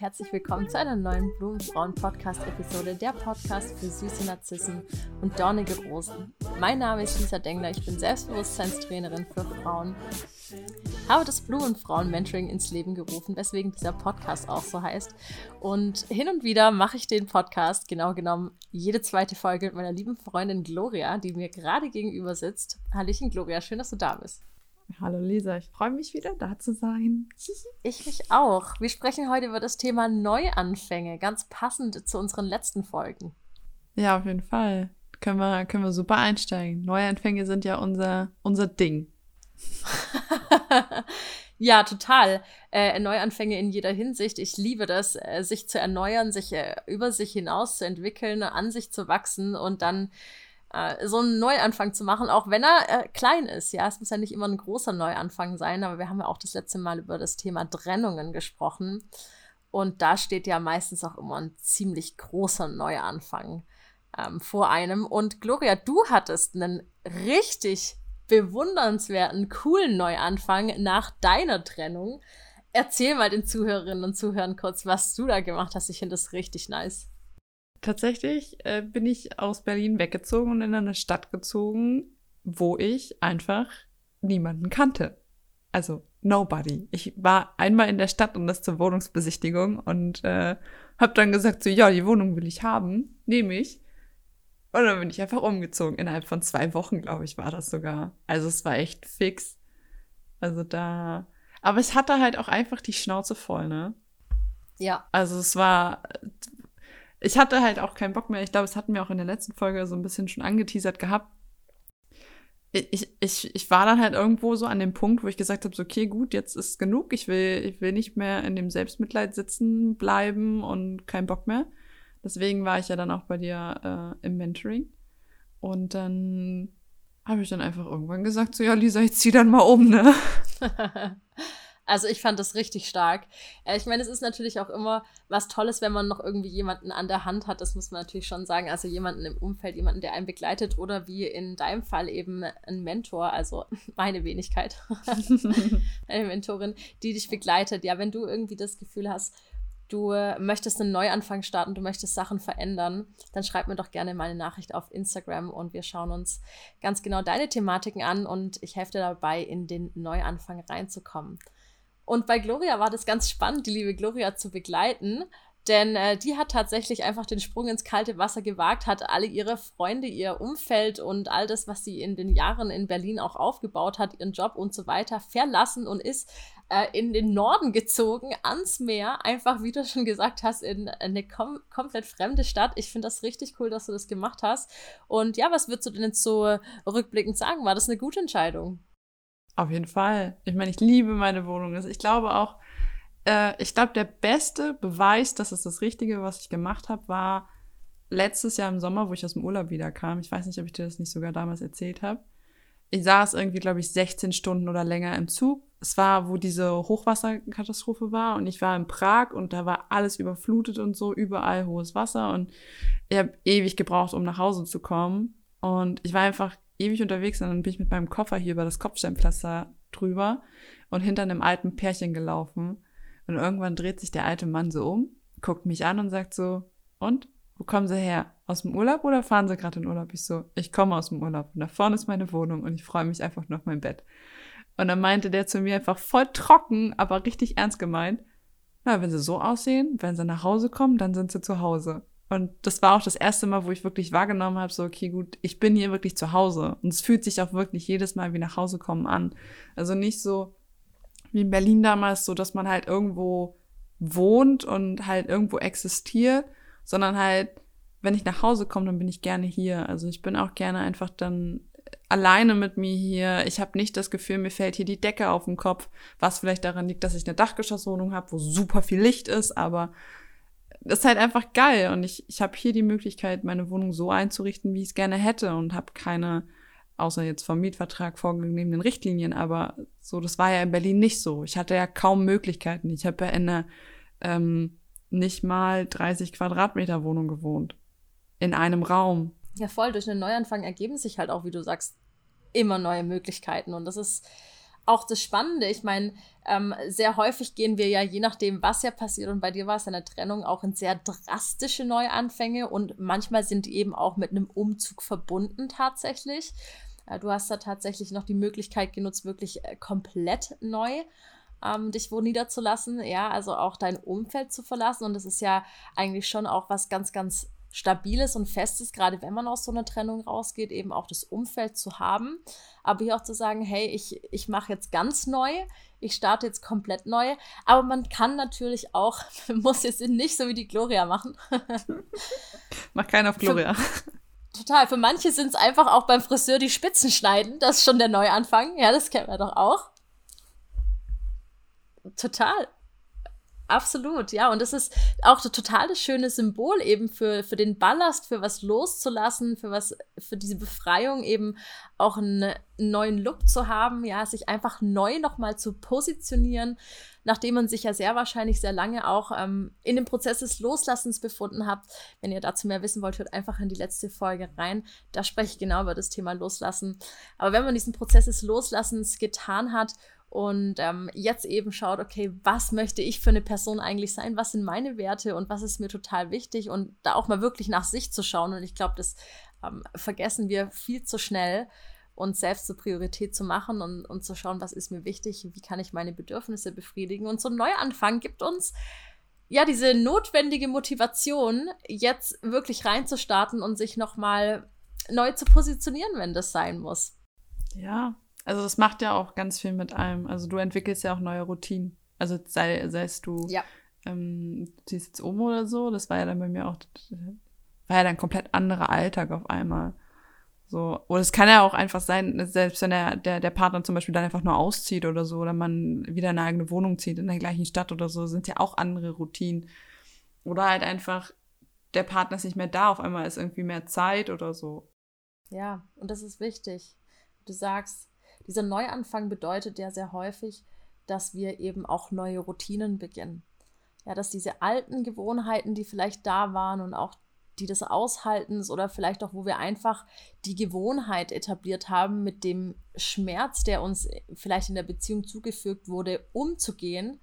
Herzlich willkommen zu einer neuen Blumenfrauen-Podcast-Episode, der Podcast für süße Narzissen und dornige Rosen. Mein Name ist Lisa Dengler, ich bin Selbstbewusstseinstrainerin für Frauen, habe das Blumenfrauen-Mentoring ins Leben gerufen, weswegen dieser Podcast auch so heißt. Und hin und wieder mache ich den Podcast, genau genommen jede zweite Folge mit meiner lieben Freundin Gloria, die mir gerade gegenüber sitzt. Hallöchen Gloria, schön, dass du da bist. Hallo Lisa, ich freue mich wieder da zu sein. ich mich auch. Wir sprechen heute über das Thema Neuanfänge, ganz passend zu unseren letzten Folgen. Ja, auf jeden Fall. Können wir, können wir super einsteigen. Neuanfänge sind ja unser, unser Ding. ja, total. Äh, Neuanfänge in jeder Hinsicht. Ich liebe das, äh, sich zu erneuern, sich äh, über sich hinaus zu entwickeln, an sich zu wachsen und dann äh, so einen Neuanfang zu machen, auch wenn er äh, klein ist. Ja, es muss ja nicht immer ein großer Neuanfang sein, aber wir haben ja auch das letzte Mal über das Thema Trennungen gesprochen. Und da steht ja meistens auch immer ein ziemlich großer Neuanfang ähm, vor einem. Und Gloria, du hattest einen richtig bewundernswerten, coolen Neuanfang nach deiner Trennung. Erzähl mal den Zuhörerinnen und Zuhörern kurz, was du da gemacht hast. Ich finde das richtig nice. Tatsächlich äh, bin ich aus Berlin weggezogen und in eine Stadt gezogen, wo ich einfach niemanden kannte. Also nobody. Ich war einmal in der Stadt und das zur Wohnungsbesichtigung und äh, habe dann gesagt, so ja, die Wohnung will ich haben, nehme ich. Und dann bin ich einfach umgezogen. Innerhalb von zwei Wochen, glaube ich, war das sogar. Also es war echt fix. Also da. Aber es hatte halt auch einfach die Schnauze voll, ne? Ja. Also es war ich hatte halt auch keinen Bock mehr. Ich glaube, es hatten wir auch in der letzten Folge so ein bisschen schon angeteasert gehabt. Ich, ich, ich war dann halt irgendwo so an dem Punkt, wo ich gesagt habe, so, okay, gut, jetzt ist genug. Ich will, ich will nicht mehr in dem Selbstmitleid sitzen bleiben und keinen Bock mehr. Deswegen war ich ja dann auch bei dir äh, im Mentoring. Und dann habe ich dann einfach irgendwann gesagt, so, ja, Lisa, ich zieh dann mal um, ne? Also ich fand das richtig stark. Äh, ich meine, es ist natürlich auch immer was Tolles, wenn man noch irgendwie jemanden an der Hand hat. Das muss man natürlich schon sagen. Also jemanden im Umfeld, jemanden, der einen begleitet oder wie in deinem Fall eben ein Mentor, also meine Wenigkeit, eine Mentorin, die dich begleitet. Ja, wenn du irgendwie das Gefühl hast, du möchtest einen Neuanfang starten, du möchtest Sachen verändern, dann schreib mir doch gerne mal eine Nachricht auf Instagram und wir schauen uns ganz genau deine Thematiken an und ich helfe dir dabei, in den Neuanfang reinzukommen. Und bei Gloria war das ganz spannend, die liebe Gloria zu begleiten. Denn äh, die hat tatsächlich einfach den Sprung ins kalte Wasser gewagt, hat alle ihre Freunde, ihr Umfeld und all das, was sie in den Jahren in Berlin auch aufgebaut hat, ihren Job und so weiter, verlassen und ist äh, in den Norden gezogen, ans Meer. Einfach, wie du schon gesagt hast, in eine kom komplett fremde Stadt. Ich finde das richtig cool, dass du das gemacht hast. Und ja, was würdest du denn jetzt so rückblickend sagen? War das eine gute Entscheidung? Auf jeden Fall. Ich meine, ich liebe meine Wohnung. Also ich glaube auch, äh, ich glaube, der beste Beweis, dass es das Richtige, was ich gemacht habe, war letztes Jahr im Sommer, wo ich aus dem Urlaub wiederkam. Ich weiß nicht, ob ich dir das nicht sogar damals erzählt habe. Ich saß irgendwie, glaube ich, 16 Stunden oder länger im Zug. Es war, wo diese Hochwasserkatastrophe war und ich war in Prag und da war alles überflutet und so, überall hohes Wasser und ich habe ewig gebraucht, um nach Hause zu kommen. Und ich war einfach ewig unterwegs und dann bin ich mit meinem Koffer hier über das Kopfsteinpflaster drüber und hinter einem alten Pärchen gelaufen. Und irgendwann dreht sich der alte Mann so um, guckt mich an und sagt so, und? Wo kommen Sie her? Aus dem Urlaub oder fahren Sie gerade in Urlaub? Ich so, ich komme aus dem Urlaub und da vorne ist meine Wohnung und ich freue mich einfach nur auf mein Bett. Und dann meinte der zu mir einfach voll trocken, aber richtig ernst gemeint, na, wenn Sie so aussehen, wenn Sie nach Hause kommen, dann sind Sie zu Hause. Und das war auch das erste Mal, wo ich wirklich wahrgenommen habe, so, okay, gut, ich bin hier wirklich zu Hause. Und es fühlt sich auch wirklich jedes Mal wie nach Hause kommen an. Also nicht so wie in Berlin damals, so dass man halt irgendwo wohnt und halt irgendwo existiert, sondern halt, wenn ich nach Hause komme, dann bin ich gerne hier. Also ich bin auch gerne einfach dann alleine mit mir hier. Ich habe nicht das Gefühl, mir fällt hier die Decke auf den Kopf, was vielleicht daran liegt, dass ich eine Dachgeschosswohnung habe, wo super viel Licht ist, aber ist halt einfach geil. Und ich, ich habe hier die Möglichkeit, meine Wohnung so einzurichten, wie ich es gerne hätte und habe keine, außer jetzt vom Mietvertrag vorgegebenen Richtlinien, aber so, das war ja in Berlin nicht so. Ich hatte ja kaum Möglichkeiten. Ich habe ja in einer ähm, nicht mal 30 Quadratmeter Wohnung gewohnt. In einem Raum. Ja, voll. Durch einen Neuanfang ergeben sich halt auch, wie du sagst, immer neue Möglichkeiten. Und das ist auch das Spannende. Ich meine, Ähm, sehr häufig gehen wir ja, je nachdem, was ja passiert, und bei dir war es eine Trennung, auch in sehr drastische Neuanfänge und manchmal sind die eben auch mit einem Umzug verbunden tatsächlich. Äh, du hast da tatsächlich noch die Möglichkeit genutzt, wirklich äh, komplett neu ähm, dich wo niederzulassen, ja, also auch dein Umfeld zu verlassen. Und das ist ja eigentlich schon auch was ganz, ganz Stabiles und Festes, gerade wenn man aus so einer Trennung rausgeht, eben auch das Umfeld zu haben. Aber hier auch zu sagen, hey, ich, ich mache jetzt ganz neu, ich starte jetzt komplett neu. Aber man kann natürlich auch, muss jetzt nicht so wie die Gloria machen. Mach keinen auf Gloria. Für, total. Für manche sind es einfach auch beim Friseur die Spitzen schneiden. Das ist schon der Neuanfang. Ja, das kennen wir doch auch. Total. Absolut, ja. Und das ist auch total schöne Symbol eben für, für den Ballast, für was loszulassen, für was, für diese Befreiung eben auch einen neuen Look zu haben, ja, sich einfach neu nochmal zu positionieren, nachdem man sich ja sehr wahrscheinlich sehr lange auch ähm, in dem Prozess des Loslassens befunden hat. Wenn ihr dazu mehr wissen wollt, hört einfach in die letzte Folge rein. Da spreche ich genau über das Thema Loslassen. Aber wenn man diesen Prozess des Loslassens getan hat und ähm, jetzt eben schaut, okay, was möchte ich für eine Person eigentlich sein? Was sind meine Werte und was ist mir total wichtig? Und da auch mal wirklich nach sich zu schauen. Und ich glaube, das ähm, vergessen wir viel zu schnell, uns selbst zur Priorität zu machen und, und zu schauen, was ist mir wichtig, wie kann ich meine Bedürfnisse befriedigen. Und so ein Neuanfang gibt uns ja diese notwendige Motivation, jetzt wirklich reinzustarten und sich nochmal neu zu positionieren, wenn das sein muss. Ja, also das macht ja auch ganz viel mit einem. Also du entwickelst ja auch neue Routinen. Also sei, sei es du ja. ähm, ziehst jetzt um oder so, das war ja dann bei mir auch, war ja dann komplett anderer Alltag auf einmal. So. Oder es kann ja auch einfach sein, selbst wenn der, der, der Partner zum Beispiel dann einfach nur auszieht oder so, oder man wieder eine eigene Wohnung zieht in der gleichen Stadt oder so, sind ja auch andere Routinen. Oder halt einfach, der Partner ist nicht mehr da, auf einmal ist irgendwie mehr Zeit oder so. Ja, und das ist wichtig. Du sagst, dieser Neuanfang bedeutet ja sehr häufig, dass wir eben auch neue Routinen beginnen. Ja, dass diese alten Gewohnheiten, die vielleicht da waren und auch die des Aushaltens oder vielleicht auch, wo wir einfach die Gewohnheit etabliert haben, mit dem Schmerz, der uns vielleicht in der Beziehung zugefügt wurde, umzugehen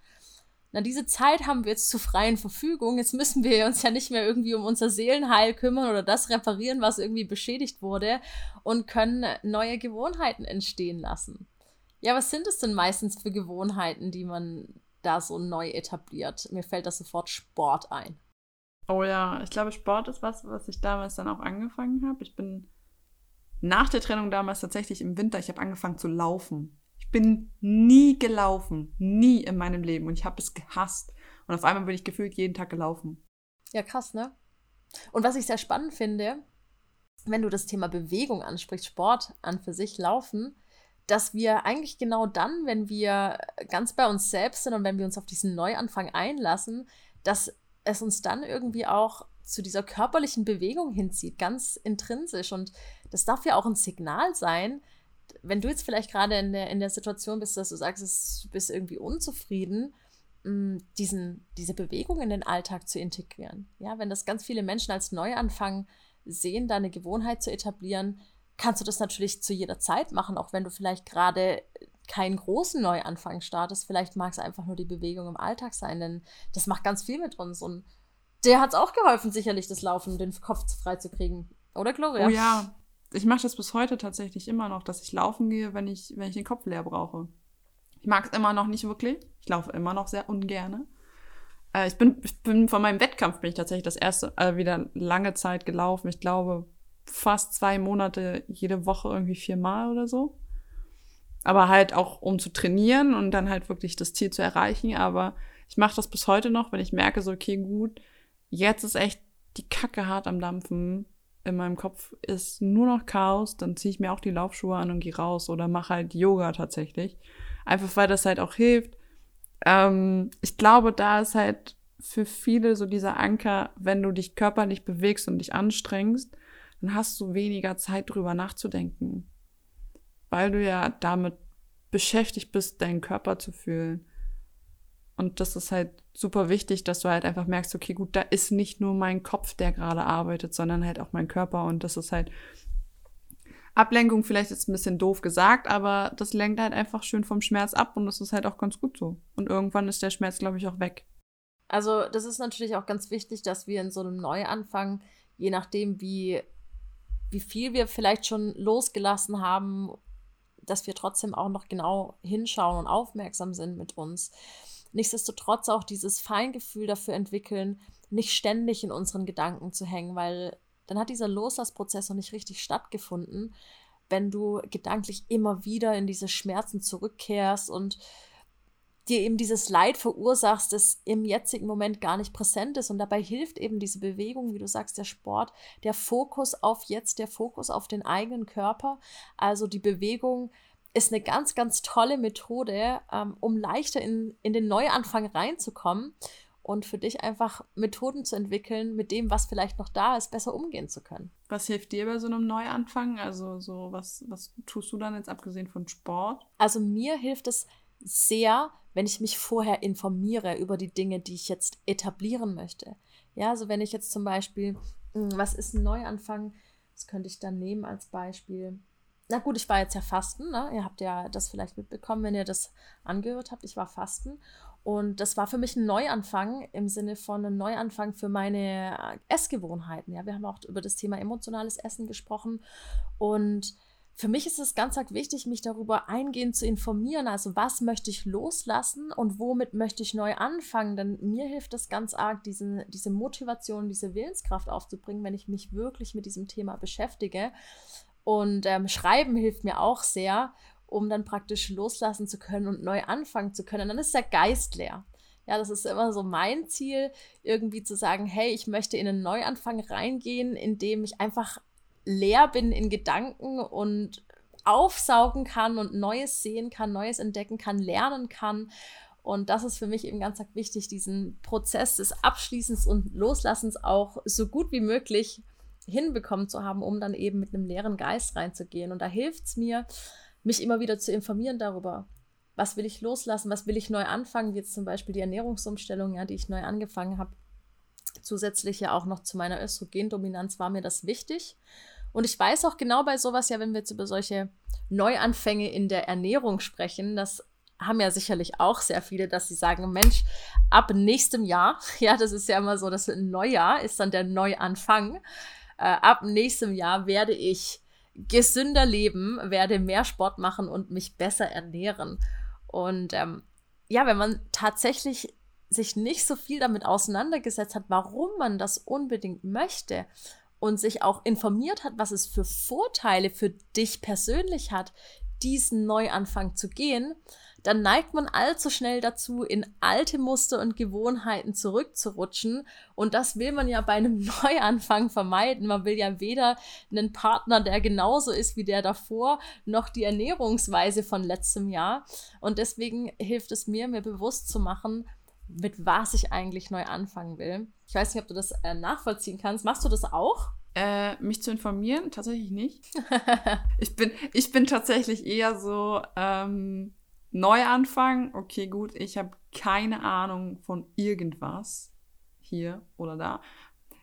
na, diese Zeit haben wir jetzt zur freien Verfügung. Jetzt müssen wir uns ja nicht mehr irgendwie um unser Seelenheil kümmern oder das reparieren, was irgendwie beschädigt wurde und können neue Gewohnheiten entstehen lassen. Ja, was sind es denn meistens für Gewohnheiten, die man da so neu etabliert? Mir fällt da sofort Sport ein. Oh ja, ich glaube, Sport ist was, was ich damals dann auch angefangen habe. Ich bin nach der Trennung damals tatsächlich im Winter, ich habe angefangen zu laufen. Ich bin nie gelaufen, nie in meinem Leben und ich habe es gehasst. Und auf einmal bin ich gefühlt jeden Tag gelaufen. Ja, krass, ne? Und was ich sehr spannend finde, wenn du das Thema Bewegung ansprichst, Sport an für sich, Laufen, dass wir eigentlich genau dann, wenn wir ganz bei uns selbst sind und wenn wir uns auf diesen Neuanfang einlassen, dass es uns dann irgendwie auch zu dieser körperlichen Bewegung hinzieht, ganz intrinsisch. Und das darf ja auch ein Signal sein, wenn du jetzt vielleicht gerade in der, in der Situation bist, dass du sagst, du bist irgendwie unzufrieden, mm, diesen, diese Bewegung in den Alltag zu integrieren. Ja, wenn das ganz viele Menschen als Neuanfang sehen, deine Gewohnheit zu etablieren, kannst du das natürlich zu jeder Zeit machen, auch wenn du vielleicht gerade keinen großen Neuanfang startest. Vielleicht mag es einfach nur die Bewegung im Alltag sein, denn das macht ganz viel mit uns. Und der hat es auch geholfen, sicherlich das Laufen, den Kopf frei zu kriegen. Oder, Gloria? Oh ja, ich mache das bis heute tatsächlich immer noch, dass ich laufen gehe, wenn ich, wenn ich den Kopf leer brauche. Ich mag es immer noch nicht wirklich. Ich laufe immer noch sehr ungerne. Äh, ich, bin, ich bin von meinem Wettkampf bin ich tatsächlich das erste äh, wieder lange Zeit gelaufen. Ich glaube fast zwei Monate jede Woche irgendwie viermal oder so. Aber halt auch um zu trainieren und dann halt wirklich das Ziel zu erreichen. Aber ich mache das bis heute noch, wenn ich merke, so, okay, gut, jetzt ist echt die Kacke hart am Dampfen in meinem Kopf ist nur noch Chaos, dann ziehe ich mir auch die Laufschuhe an und gehe raus oder mache halt Yoga tatsächlich. Einfach weil das halt auch hilft. Ähm, ich glaube, da ist halt für viele so dieser Anker, wenn du dich körperlich bewegst und dich anstrengst, dann hast du weniger Zeit drüber nachzudenken. Weil du ja damit beschäftigt bist, deinen Körper zu fühlen. Und das ist halt super wichtig, dass du halt einfach merkst, okay, gut, da ist nicht nur mein Kopf, der gerade arbeitet, sondern halt auch mein Körper. Und das ist halt Ablenkung vielleicht ist ein bisschen doof gesagt, aber das lenkt halt einfach schön vom Schmerz ab und das ist halt auch ganz gut so. Und irgendwann ist der Schmerz, glaube ich, auch weg. Also, das ist natürlich auch ganz wichtig, dass wir in so einem Neuanfang, je nachdem, wie, wie viel wir vielleicht schon losgelassen haben, dass wir trotzdem auch noch genau hinschauen und aufmerksam sind mit uns. Nichtsdestotrotz auch dieses Feingefühl dafür entwickeln, nicht ständig in unseren Gedanken zu hängen, weil dann hat dieser Loslassprozess noch nicht richtig stattgefunden, wenn du gedanklich immer wieder in diese Schmerzen zurückkehrst und dir eben dieses Leid verursachst, das im jetzigen Moment gar nicht präsent ist. Und dabei hilft eben diese Bewegung, wie du sagst, der Sport, der Fokus auf jetzt, der Fokus auf den eigenen Körper. Also die Bewegung ist eine ganz, ganz tolle Methode, ähm, um leichter in, in den Neuanfang reinzukommen und für dich einfach Methoden zu entwickeln, mit dem, was vielleicht noch da ist, besser umgehen zu können. Was hilft dir bei so einem Neuanfang? Also so was, was tust du dann jetzt abgesehen von Sport? Also mir hilft es sehr, wenn ich mich vorher informiere über die Dinge, die ich jetzt etablieren möchte. Ja, also wenn ich jetzt zum Beispiel, hm, was ist ein Neuanfang? Das könnte ich dann nehmen als Beispiel. Na gut, ich war jetzt ja fasten, ne? Ihr habt ja das vielleicht mitbekommen, wenn ihr das angehört habt. Ich war fasten und das war für mich ein Neuanfang im Sinne von einem Neuanfang für meine äh, Essgewohnheiten. Ja, wir haben auch über das Thema emotionales Essen gesprochen. Und für mich ist es ganz arg wichtig, mich darüber eingehend zu informieren. Also, was möchte ich loslassen und womit möchte ich neu anfangen? Denn mir hilft es ganz arg, diese, diese Motivation, diese Willenskraft aufzubringen, wenn ich mich wirklich mit diesem Thema beschäftige. Und ähm, Schreiben hilft mir auch sehr um dann praktisch loslassen zu können und neu anfangen zu können. Dann ist der Geist leer. Ja, das ist immer so mein Ziel, irgendwie zu sagen, hey, ich möchte in einen Neuanfang reingehen, indem ich einfach leer bin in Gedanken und aufsaugen kann und Neues sehen kann, Neues entdecken kann, lernen kann. Und das ist für mich eben ganz wichtig, diesen Prozess des Abschließens und Loslassens auch so gut wie möglich hinbekommen zu haben, um dann eben mit einem leeren Geist reinzugehen. Und da hilft es mir, mich immer wieder zu informieren darüber, was will ich loslassen, was will ich neu anfangen, wie jetzt zum Beispiel die Ernährungsumstellung, ja, die ich neu angefangen habe. Zusätzlich ja auch noch zu meiner Östrogendominanz war mir das wichtig. Und ich weiß auch genau bei sowas, ja, wenn wir jetzt über solche Neuanfänge in der Ernährung sprechen, das haben ja sicherlich auch sehr viele, dass sie sagen, Mensch, ab nächstem Jahr, ja, das ist ja immer so, das Neujahr ist dann der Neuanfang. Äh, ab nächstem Jahr werde ich gesünder leben, werde mehr Sport machen und mich besser ernähren. Und ähm, ja, wenn man tatsächlich sich nicht so viel damit auseinandergesetzt hat, warum man das unbedingt möchte und sich auch informiert hat, was es für Vorteile für dich persönlich hat, diesen Neuanfang zu gehen, dann neigt man allzu schnell dazu, in alte Muster und Gewohnheiten zurückzurutschen. Und das will man ja bei einem Neuanfang vermeiden. Man will ja weder einen Partner, der genauso ist wie der davor, noch die Ernährungsweise von letztem Jahr. Und deswegen hilft es mir, mir bewusst zu machen, mit was ich eigentlich neu anfangen will. Ich weiß nicht, ob du das äh, nachvollziehen kannst. Machst du das auch? Äh, mich zu informieren? Tatsächlich nicht. ich, bin, ich bin tatsächlich eher so, ähm, Neuanfang, okay, gut, ich habe keine Ahnung von irgendwas hier oder da.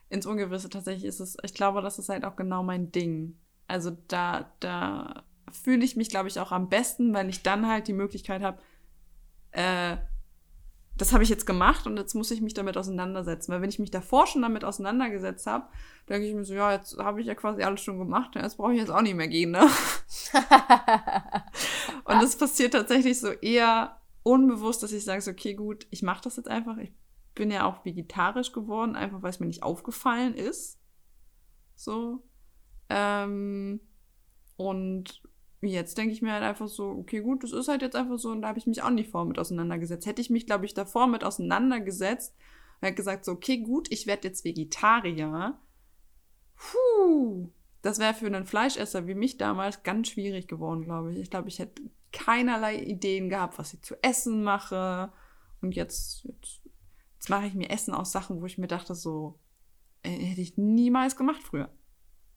Ins Ungewisse tatsächlich ist es, ich glaube, das ist halt auch genau mein Ding. Also da, da fühle ich mich, glaube ich, auch am besten, weil ich dann halt die Möglichkeit habe, äh, das habe ich jetzt gemacht und jetzt muss ich mich damit auseinandersetzen. Weil wenn ich mich davor schon damit auseinandergesetzt habe, denke ich mir so, ja, jetzt habe ich ja quasi alles schon gemacht, jetzt brauche ich jetzt auch nicht mehr gehen, ne? und das passiert tatsächlich so eher unbewusst, dass ich sage, so, okay, gut, ich mache das jetzt einfach. Ich bin ja auch vegetarisch geworden, einfach weil es mir nicht aufgefallen ist. So. Ähm, und jetzt denke ich mir halt einfach so, okay, gut, das ist halt jetzt einfach so und da habe ich mich auch nicht vor mit auseinandergesetzt. Hätte ich mich, glaube ich, davor mit auseinandergesetzt und hätte gesagt, so, okay, gut, ich werde jetzt Vegetarier. Das wäre für einen Fleischesser wie mich damals ganz schwierig geworden, glaube ich. Ich glaube, ich hätte keinerlei Ideen gehabt, was ich zu essen mache. Und jetzt, jetzt, jetzt mache ich mir Essen aus Sachen, wo ich mir dachte, so, äh, hätte ich niemals gemacht früher.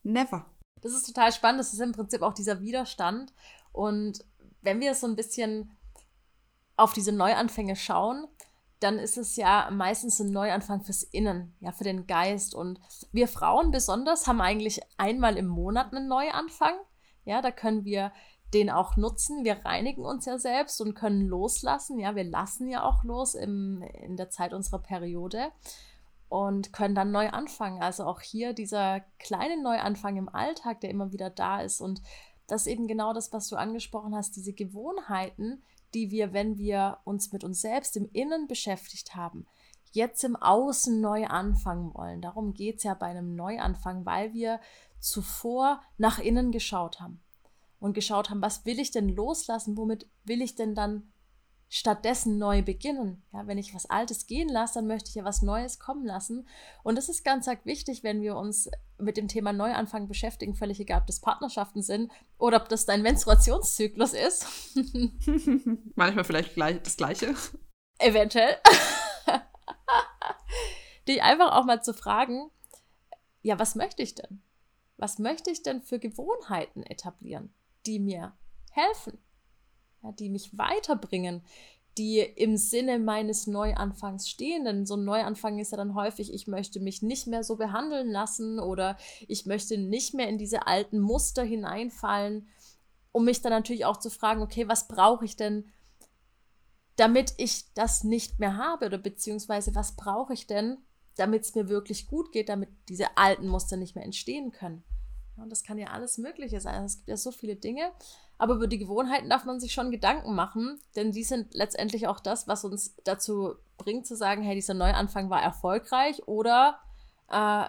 Never. Das ist total spannend. Das ist im Prinzip auch dieser Widerstand. Und wenn wir so ein bisschen auf diese Neuanfänge schauen, dann ist es ja meistens ein Neuanfang fürs Innen, ja, für den Geist. Und wir Frauen besonders haben eigentlich einmal im Monat einen Neuanfang. Ja, da können wir den auch nutzen. Wir reinigen uns ja selbst und können loslassen. Ja, wir lassen ja auch los im, in der Zeit unserer Periode und können dann neu anfangen. Also auch hier dieser kleine Neuanfang im Alltag, der immer wieder da ist. Und das ist eben genau das, was du angesprochen hast, diese Gewohnheiten, die wir, wenn wir uns mit uns selbst im Innen beschäftigt haben, jetzt im Außen neu anfangen wollen. Darum geht es ja bei einem Neuanfang, weil wir zuvor nach innen geschaut haben und geschaut haben, was will ich denn loslassen, womit will ich denn dann stattdessen neu beginnen. Ja, wenn ich was Altes gehen lasse, dann möchte ich ja was Neues kommen lassen. Und das ist ganz wichtig, wenn wir uns mit dem Thema Neuanfang beschäftigen, völlig egal, ob das Partnerschaften sind oder ob das dein Menstruationszyklus ist. Manchmal vielleicht gleich, das Gleiche. Eventuell. Dich einfach auch mal zu fragen, ja, was möchte ich denn? Was möchte ich denn für Gewohnheiten etablieren? die mir helfen, ja, die mich weiterbringen, die im Sinne meines Neuanfangs stehen. Denn so ein Neuanfang ist ja dann häufig, ich möchte mich nicht mehr so behandeln lassen oder ich möchte nicht mehr in diese alten Muster hineinfallen, um mich dann natürlich auch zu fragen, okay, was brauche ich denn, damit ich das nicht mehr habe oder beziehungsweise was brauche ich denn, damit es mir wirklich gut geht, damit diese alten Muster nicht mehr entstehen können. Und das kann ja alles Mögliche sein. Es gibt ja so viele Dinge. Aber über die Gewohnheiten darf man sich schon Gedanken machen, denn die sind letztendlich auch das, was uns dazu bringt zu sagen, hey, dieser Neuanfang war erfolgreich oder äh,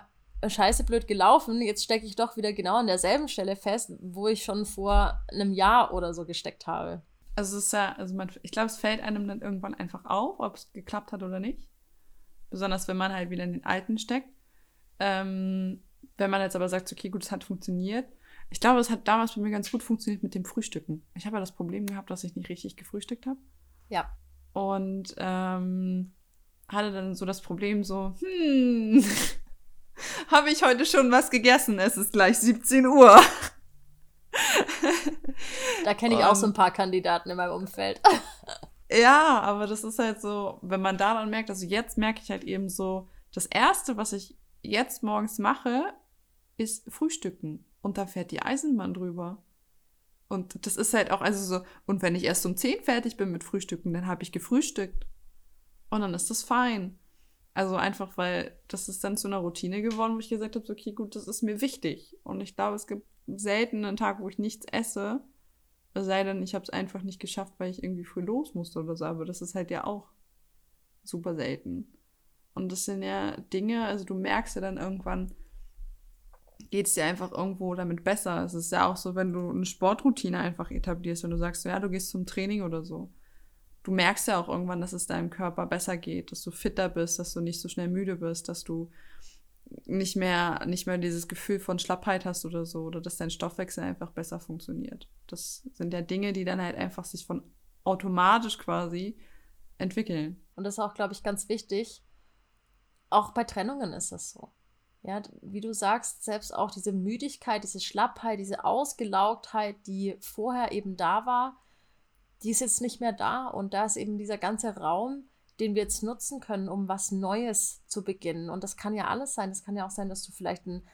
scheiße blöd gelaufen, jetzt stecke ich doch wieder genau an derselben Stelle fest, wo ich schon vor einem Jahr oder so gesteckt habe. Also es ist ja, also man, ich glaube, es fällt einem dann irgendwann einfach auf, ob es geklappt hat oder nicht. Besonders wenn man halt wieder in den alten steckt. Ähm, wenn man jetzt aber sagt, okay, gut, es hat funktioniert. Ich glaube, es hat damals bei mir ganz gut funktioniert mit dem Frühstücken. Ich habe ja das Problem gehabt, dass ich nicht richtig gefrühstückt habe. Ja. Und ähm, hatte dann so das Problem so, hm, habe ich heute schon was gegessen? Es ist gleich 17 Uhr. da kenne ich um, auch so ein paar Kandidaten in meinem Umfeld. ja, aber das ist halt so, wenn man daran merkt, also jetzt merke ich halt eben so, das Erste, was ich jetzt morgens mache, ist Frühstücken. Und da fährt die Eisenbahn drüber. Und das ist halt auch, also so, und wenn ich erst um 10 fertig bin mit Frühstücken, dann habe ich gefrühstückt. Und dann ist das fein. Also einfach, weil das ist dann zu einer Routine geworden, wo ich gesagt habe, okay, gut, das ist mir wichtig. Und ich glaube, es gibt selten einen Tag, wo ich nichts esse. Es sei denn, ich habe es einfach nicht geschafft, weil ich irgendwie früh los musste oder so. Aber das ist halt ja auch super selten. Und das sind ja Dinge, also du merkst ja dann irgendwann, geht es dir einfach irgendwo damit besser. Es ist ja auch so, wenn du eine Sportroutine einfach etablierst, wenn du sagst, ja, du gehst zum Training oder so. Du merkst ja auch irgendwann, dass es deinem Körper besser geht, dass du fitter bist, dass du nicht so schnell müde bist, dass du nicht mehr, nicht mehr dieses Gefühl von Schlappheit hast oder so, oder dass dein Stoffwechsel einfach besser funktioniert. Das sind ja Dinge, die dann halt einfach sich von automatisch quasi entwickeln. Und das ist auch, glaube ich, ganz wichtig. Auch bei Trennungen ist das so. Ja, wie du sagst, selbst auch diese Müdigkeit, diese Schlappheit, diese Ausgelaugtheit, die vorher eben da war, die ist jetzt nicht mehr da. Und da ist eben dieser ganze Raum, den wir jetzt nutzen können, um was Neues zu beginnen. Und das kann ja alles sein. Das kann ja auch sein, dass du vielleicht ein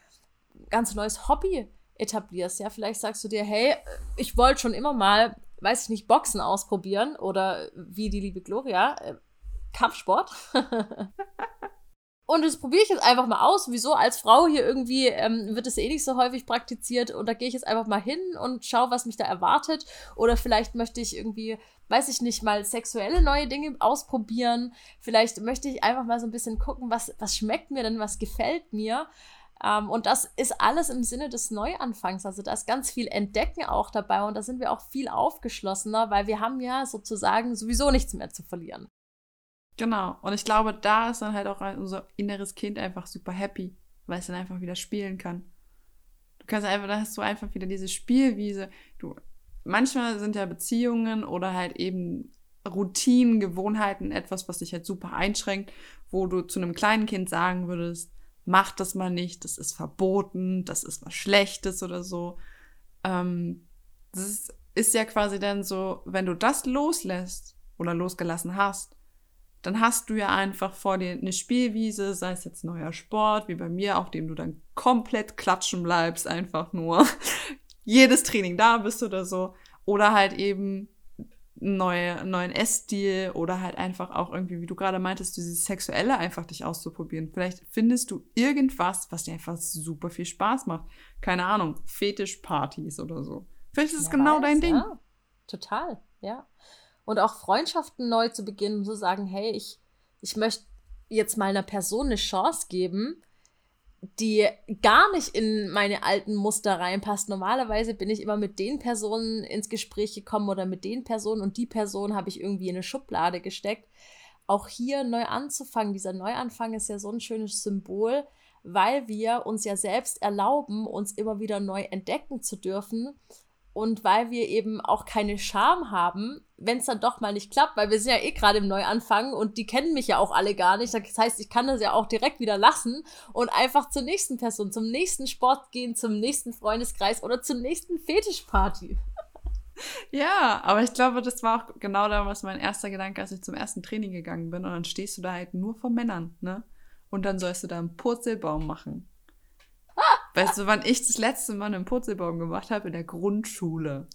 ganz neues Hobby etablierst. Ja, vielleicht sagst du dir, hey, ich wollte schon immer mal, weiß ich nicht, Boxen ausprobieren oder wie die liebe Gloria, äh, Kampfsport. Und das probiere ich jetzt einfach mal aus. Wieso als Frau hier irgendwie ähm, wird es eh nicht so häufig praktiziert und da gehe ich jetzt einfach mal hin und schaue, was mich da erwartet. Oder vielleicht möchte ich irgendwie, weiß ich nicht, mal sexuelle neue Dinge ausprobieren. Vielleicht möchte ich einfach mal so ein bisschen gucken, was, was schmeckt mir denn, was gefällt mir. Ähm, und das ist alles im Sinne des Neuanfangs. Also da ist ganz viel Entdecken auch dabei und da sind wir auch viel aufgeschlossener, weil wir haben ja sozusagen sowieso nichts mehr zu verlieren. Genau. Und ich glaube, da ist dann halt auch unser inneres Kind einfach super happy, weil es dann einfach wieder spielen kann. Du kannst einfach, da hast du einfach wieder diese Spielwiese. Du, manchmal sind ja Beziehungen oder halt eben Routinen, Gewohnheiten etwas, was dich halt super einschränkt, wo du zu einem kleinen Kind sagen würdest, mach das mal nicht, das ist verboten, das ist was Schlechtes oder so. Ähm, das ist, ist ja quasi dann so, wenn du das loslässt oder losgelassen hast, dann hast du ja einfach vor dir eine Spielwiese, sei es jetzt neuer Sport, wie bei mir, auf dem du dann komplett klatschen bleibst, einfach nur. jedes Training da bist oder so. Oder halt eben neue, neuen Essstil oder halt einfach auch irgendwie, wie du gerade meintest, dieses Sexuelle einfach dich auszuprobieren. Vielleicht findest du irgendwas, was dir einfach super viel Spaß macht. Keine Ahnung, Fetischpartys oder so. Vielleicht ist es genau weiß, dein Ding. Ja, total, ja. Und auch Freundschaften neu zu beginnen, zu sagen, hey, ich, ich möchte jetzt mal einer Person eine Chance geben, die gar nicht in meine alten Muster reinpasst. Normalerweise bin ich immer mit den Personen ins Gespräch gekommen oder mit den Personen und die Person habe ich irgendwie in eine Schublade gesteckt. Auch hier neu anzufangen, dieser Neuanfang ist ja so ein schönes Symbol, weil wir uns ja selbst erlauben, uns immer wieder neu entdecken zu dürfen und weil wir eben auch keine Scham haben, wenn es dann doch mal nicht klappt, weil wir sind ja eh gerade im Neuanfang und die kennen mich ja auch alle gar nicht. Das heißt, ich kann das ja auch direkt wieder lassen und einfach zur nächsten Person, zum nächsten Sport gehen, zum nächsten Freundeskreis oder zur nächsten Fetischparty. Ja, aber ich glaube, das war auch genau damals mein erster Gedanke, als ich zum ersten Training gegangen bin. Und dann stehst du da halt nur vor Männern, ne? Und dann sollst du da einen Purzelbaum machen. Weißt du, wann ich das letzte Mal einen Purzelbaum gemacht habe? In der Grundschule.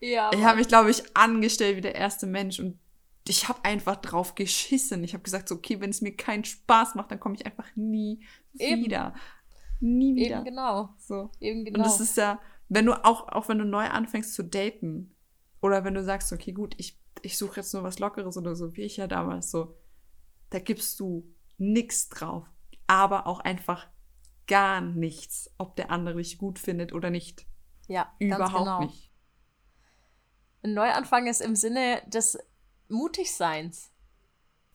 Ja. Ich habe mich, glaube ich, angestellt wie der erste Mensch und ich habe einfach drauf geschissen. Ich habe gesagt, so, okay, wenn es mir keinen Spaß macht, dann komme ich einfach nie Eben. wieder. Nie wieder. Eben genau. So. Eben genau. Und das ist ja, wenn du auch, auch wenn du neu anfängst zu daten oder wenn du sagst, okay, gut, ich, ich suche jetzt nur was Lockeres oder so, wie ich ja damals so, da gibst du nichts drauf. Aber auch einfach gar nichts, ob der andere dich gut findet oder nicht. Ja, überhaupt genau. nicht. Ein Neuanfang ist im Sinne des Mutigseins.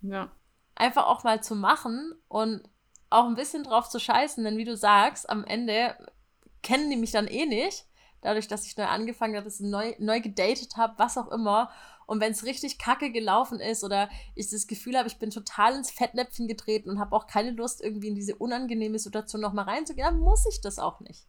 Ja. Einfach auch mal zu machen und auch ein bisschen drauf zu scheißen, denn wie du sagst, am Ende kennen die mich dann eh nicht. Dadurch, dass ich neu angefangen habe, dass ich neu, neu gedatet habe, was auch immer. Und wenn es richtig kacke gelaufen ist oder ich das Gefühl habe, ich bin total ins Fettnäpfchen getreten und habe auch keine Lust, irgendwie in diese unangenehme Situation nochmal reinzugehen, dann muss ich das auch nicht.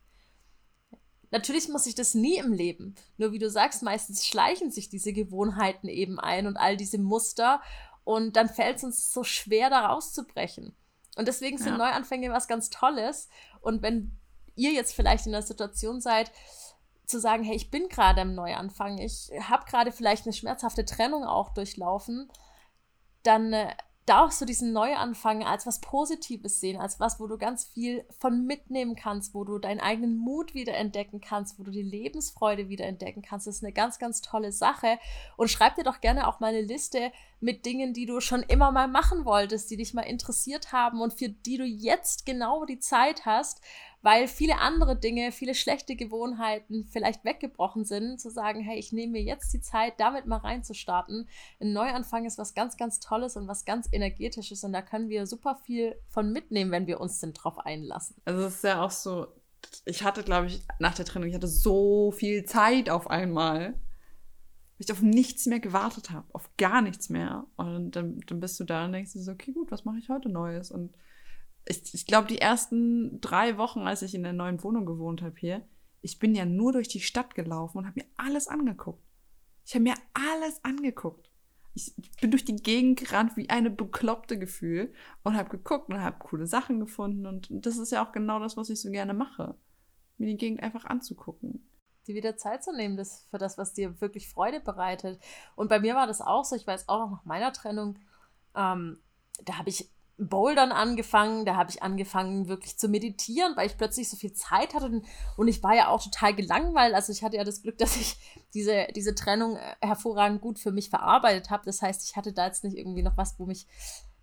Natürlich muss ich das nie im Leben. Nur wie du sagst, meistens schleichen sich diese Gewohnheiten eben ein und all diese Muster. Und dann fällt es uns so schwer, da rauszubrechen. Und deswegen sind ja. Neuanfänge was ganz Tolles. Und wenn ihr jetzt vielleicht in der Situation seid, zu sagen, hey, ich bin gerade im Neuanfang, ich habe gerade vielleicht eine schmerzhafte Trennung auch durchlaufen, dann äh, darfst du diesen Neuanfang als was Positives sehen, als was, wo du ganz viel von mitnehmen kannst, wo du deinen eigenen Mut wieder entdecken kannst, wo du die Lebensfreude wieder entdecken kannst. Das ist eine ganz, ganz tolle Sache. Und schreib dir doch gerne auch mal eine Liste mit Dingen, die du schon immer mal machen wolltest, die dich mal interessiert haben und für die du jetzt genau die Zeit hast, weil viele andere Dinge, viele schlechte Gewohnheiten vielleicht weggebrochen sind, zu sagen, hey, ich nehme mir jetzt die Zeit, damit mal reinzustarten. Ein Neuanfang ist was ganz, ganz Tolles und was ganz Energetisches und da können wir super viel von mitnehmen, wenn wir uns denn drauf einlassen. Also es ist ja auch so, ich hatte, glaube ich, nach der Trennung, ich hatte so viel Zeit auf einmal, ich auf nichts mehr gewartet habe, auf gar nichts mehr. Und dann, dann bist du da und denkst du so, okay, gut, was mache ich heute Neues? Und ich, ich glaube, die ersten drei Wochen, als ich in der neuen Wohnung gewohnt habe hier, ich bin ja nur durch die Stadt gelaufen und habe mir alles angeguckt. Ich habe mir alles angeguckt. Ich bin durch die Gegend gerannt wie eine bekloppte Gefühl und habe geguckt und habe coole Sachen gefunden. Und das ist ja auch genau das, was ich so gerne mache. Mir die Gegend einfach anzugucken. Die wieder Zeit zu nehmen, das für das, was dir wirklich Freude bereitet. Und bei mir war das auch so, ich weiß auch noch nach meiner Trennung, ähm, da habe ich Bouldern angefangen, da habe ich angefangen wirklich zu meditieren, weil ich plötzlich so viel Zeit hatte und, ich war ja auch total gelangweilt. Also ich hatte ja das Glück, dass ich diese, diese Trennung äh, hervorragend gut für mich verarbeitet habe. Das heißt, ich hatte da jetzt nicht irgendwie noch was, wo mich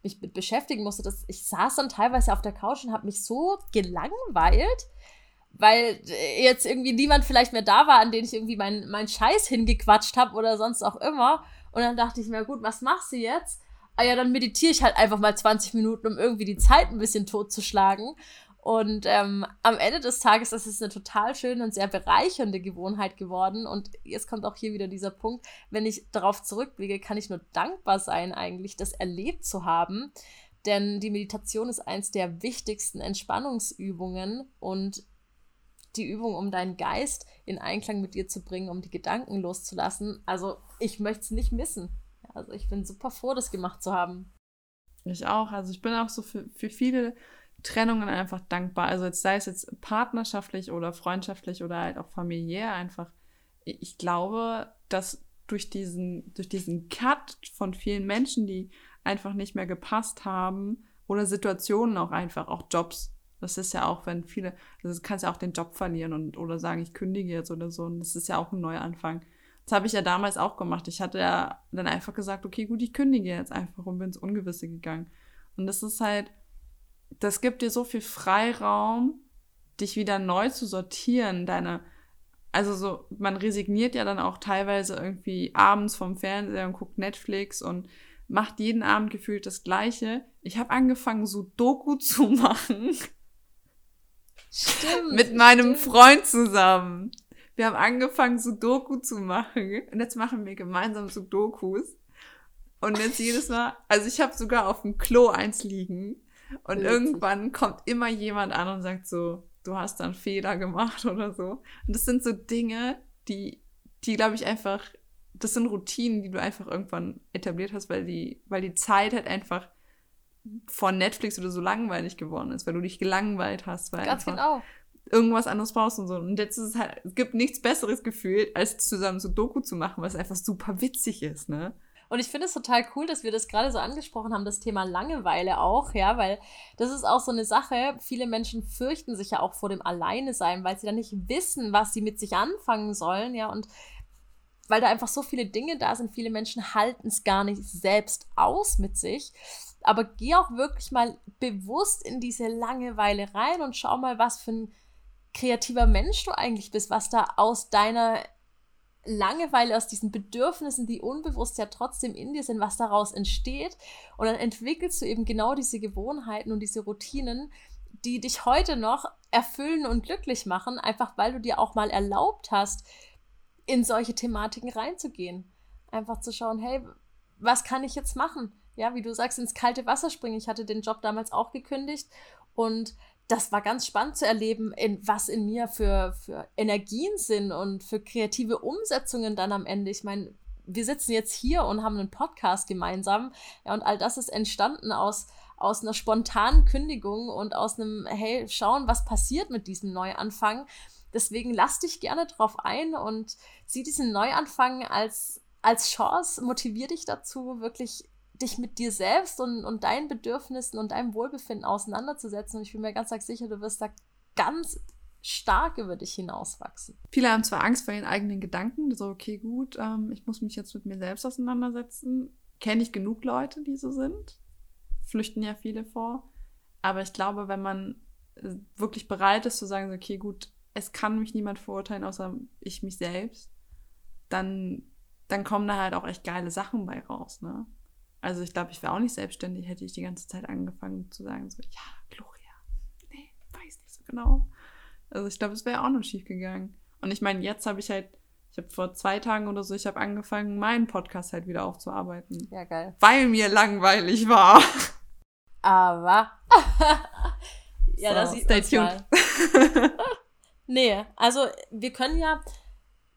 mich mit beschäftigen musste. Das, ich saß dann teilweise auf der Couch und habe mich so gelangweilt, weil äh, jetzt irgendwie niemand vielleicht mehr da war, an den ich irgendwie meinen mein Scheiß hingequatscht habe oder sonst auch immer. Und dann dachte ich mir, gut, was machst du jetzt? Ah ja, dann meditiere ich halt einfach mal 20 Minuten, um irgendwie die Zeit ein bisschen totzuschlagen. Und ähm, am Ende des Tages ist es eine total schöne und sehr bereichernde Gewohnheit geworden. Und jetzt kommt auch hier wieder dieser Punkt, wenn ich darauf zurückblicke, kann ich nur dankbar sein, eigentlich das erlebt zu haben. Denn die Meditation ist eins der wichtigsten Entspannungsübungen und die Übung, um deinen Geist in Einklang mit dir zu bringen, um die Gedanken loszulassen. Also ich möchte es nicht missen. Also ich bin super froh, das gemacht zu haben. Ich auch. Also ich bin auch so für, für viele, Trennungen einfach dankbar. Also jetzt sei es jetzt partnerschaftlich oder freundschaftlich oder halt auch familiär einfach. Ich glaube, dass durch diesen, durch diesen Cut von vielen Menschen, die einfach nicht mehr gepasst haben oder Situationen auch einfach, auch Jobs. Das ist ja auch, wenn viele, also du kannst ja auch den Job verlieren und oder sagen, ich kündige jetzt oder so. Und das ist ja auch ein Neuanfang. Das habe ich ja damals auch gemacht. Ich hatte ja dann einfach gesagt, okay, gut, ich kündige jetzt einfach und bin ins Ungewisse gegangen. Und das ist halt, das gibt dir so viel Freiraum, dich wieder neu zu sortieren, deine, also so, man resigniert ja dann auch teilweise irgendwie abends vom Fernseher und guckt Netflix und macht jeden Abend gefühlt das Gleiche. Ich habe angefangen, so Doku zu machen. Stimmt. Mit meinem stimmt. Freund zusammen. Wir haben angefangen, Sudoku zu machen. Und jetzt machen wir gemeinsam Sudokus. Und jetzt jedes Mal, also ich habe sogar auf dem Klo eins liegen. Und irgendwann kommt immer jemand an und sagt so, du hast da einen Fehler gemacht oder so. Und das sind so Dinge, die, die glaube ich einfach, das sind Routinen, die du einfach irgendwann etabliert hast, weil die, weil die Zeit halt einfach von Netflix oder so langweilig geworden ist, weil du dich gelangweilt hast, weil Ganz genau. Irgendwas anderes brauchst und so. Und jetzt ist es halt, es gibt nichts besseres Gefühl, als zusammen so Doku zu machen, was einfach super witzig ist, ne? Und ich finde es total cool, dass wir das gerade so angesprochen haben, das Thema Langeweile auch, ja, weil das ist auch so eine Sache. Viele Menschen fürchten sich ja auch vor dem Alleine sein, weil sie dann nicht wissen, was sie mit sich anfangen sollen, ja, und weil da einfach so viele Dinge da sind. Viele Menschen halten es gar nicht selbst aus mit sich. Aber geh auch wirklich mal bewusst in diese Langeweile rein und schau mal, was für ein kreativer Mensch du eigentlich bist, was da aus deiner Langeweile, aus diesen Bedürfnissen, die unbewusst ja trotzdem in dir sind, was daraus entsteht. Und dann entwickelst du eben genau diese Gewohnheiten und diese Routinen, die dich heute noch erfüllen und glücklich machen, einfach weil du dir auch mal erlaubt hast, in solche Thematiken reinzugehen. Einfach zu schauen, hey, was kann ich jetzt machen? Ja, wie du sagst, ins kalte Wasser springen. Ich hatte den Job damals auch gekündigt und das war ganz spannend zu erleben, in, was in mir für, für Energien sind und für kreative Umsetzungen dann am Ende. Ich meine, wir sitzen jetzt hier und haben einen Podcast gemeinsam. Ja, und all das ist entstanden aus, aus einer spontanen Kündigung und aus einem, hey, schauen, was passiert mit diesem Neuanfang. Deswegen lass dich gerne drauf ein und sieh diesen Neuanfang als, als Chance, motivier dich dazu, wirklich dich mit dir selbst und, und deinen Bedürfnissen und deinem Wohlbefinden auseinanderzusetzen. Und ich bin mir ganz sicher, du wirst da ganz stark über dich hinauswachsen. Viele haben zwar Angst vor ihren eigenen Gedanken, so, okay, gut, ähm, ich muss mich jetzt mit mir selbst auseinandersetzen. Kenne ich genug Leute, die so sind? Flüchten ja viele vor. Aber ich glaube, wenn man äh, wirklich bereit ist zu sagen, okay, gut, es kann mich niemand verurteilen, außer ich mich selbst, dann, dann kommen da halt auch echt geile Sachen bei raus, ne? Also ich glaube, ich wäre auch nicht selbstständig, hätte ich die ganze Zeit angefangen zu sagen, so, ja, Gloria, nee, weiß nicht so genau. Also ich glaube, es wäre auch noch schief gegangen. Und ich meine, jetzt habe ich halt, ich habe vor zwei Tagen oder so, ich habe angefangen, meinen Podcast halt wieder aufzuarbeiten. Ja, geil. Weil mir langweilig war. Aber. ja, so, das sieht stay tuned. nee, also wir können ja,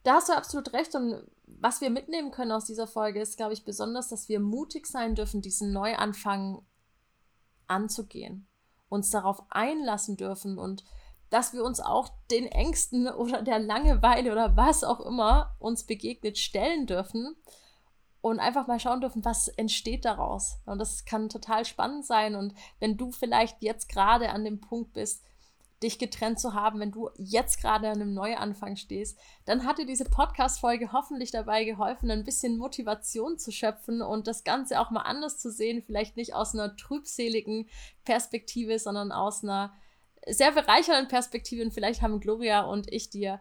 da hast du absolut recht und was wir mitnehmen können aus dieser Folge ist, glaube ich, besonders, dass wir mutig sein dürfen, diesen Neuanfang anzugehen, uns darauf einlassen dürfen und dass wir uns auch den Ängsten oder der Langeweile oder was auch immer uns begegnet stellen dürfen und einfach mal schauen dürfen, was entsteht daraus. Und das kann total spannend sein. Und wenn du vielleicht jetzt gerade an dem Punkt bist, dich getrennt zu haben, wenn du jetzt gerade an einem Neuanfang stehst, dann hat dir diese Podcast-Folge hoffentlich dabei geholfen, ein bisschen Motivation zu schöpfen und das Ganze auch mal anders zu sehen. Vielleicht nicht aus einer trübseligen Perspektive, sondern aus einer sehr bereichernden Perspektive. Und vielleicht haben Gloria und ich dir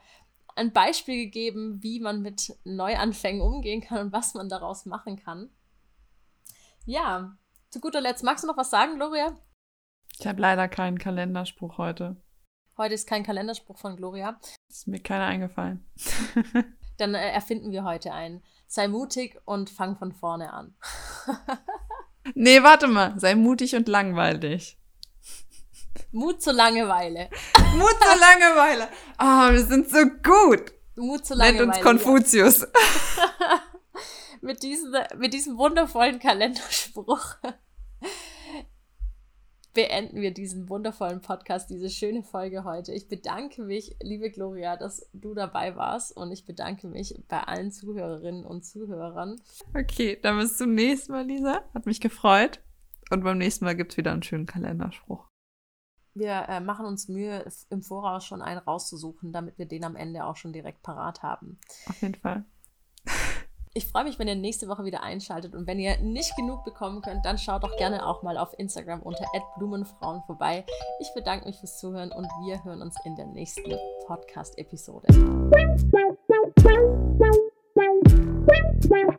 ein Beispiel gegeben, wie man mit Neuanfängen umgehen kann und was man daraus machen kann. Ja, zu guter Letzt, magst du noch was sagen, Gloria? Ich habe leider keinen Kalenderspruch heute. Heute ist kein Kalenderspruch von Gloria. Ist mir keiner eingefallen. Dann äh, erfinden wir heute einen. Sei mutig und fang von vorne an. nee, warte mal. Sei mutig und langweilig. Mut zur Langeweile. Mut zur Langeweile. Ah, oh, wir sind so gut. Mut zur Langeweile. Nennt uns Konfuzius. Mit, diesem, mit diesem wundervollen Kalenderspruch beenden wir diesen wundervollen Podcast, diese schöne Folge heute. Ich bedanke mich, liebe Gloria, dass du dabei warst und ich bedanke mich bei allen Zuhörerinnen und Zuhörern. Okay, dann bis zum nächsten Mal, Lisa. Hat mich gefreut. Und beim nächsten Mal gibt es wieder einen schönen Kalenderspruch. Wir äh, machen uns Mühe, im Voraus schon einen rauszusuchen, damit wir den am Ende auch schon direkt parat haben. Auf jeden Fall. Ich freue mich, wenn ihr nächste Woche wieder einschaltet und wenn ihr nicht genug bekommen könnt, dann schaut doch gerne auch mal auf Instagram unter @blumenfrauen vorbei. Ich bedanke mich fürs Zuhören und wir hören uns in der nächsten Podcast-Episode. my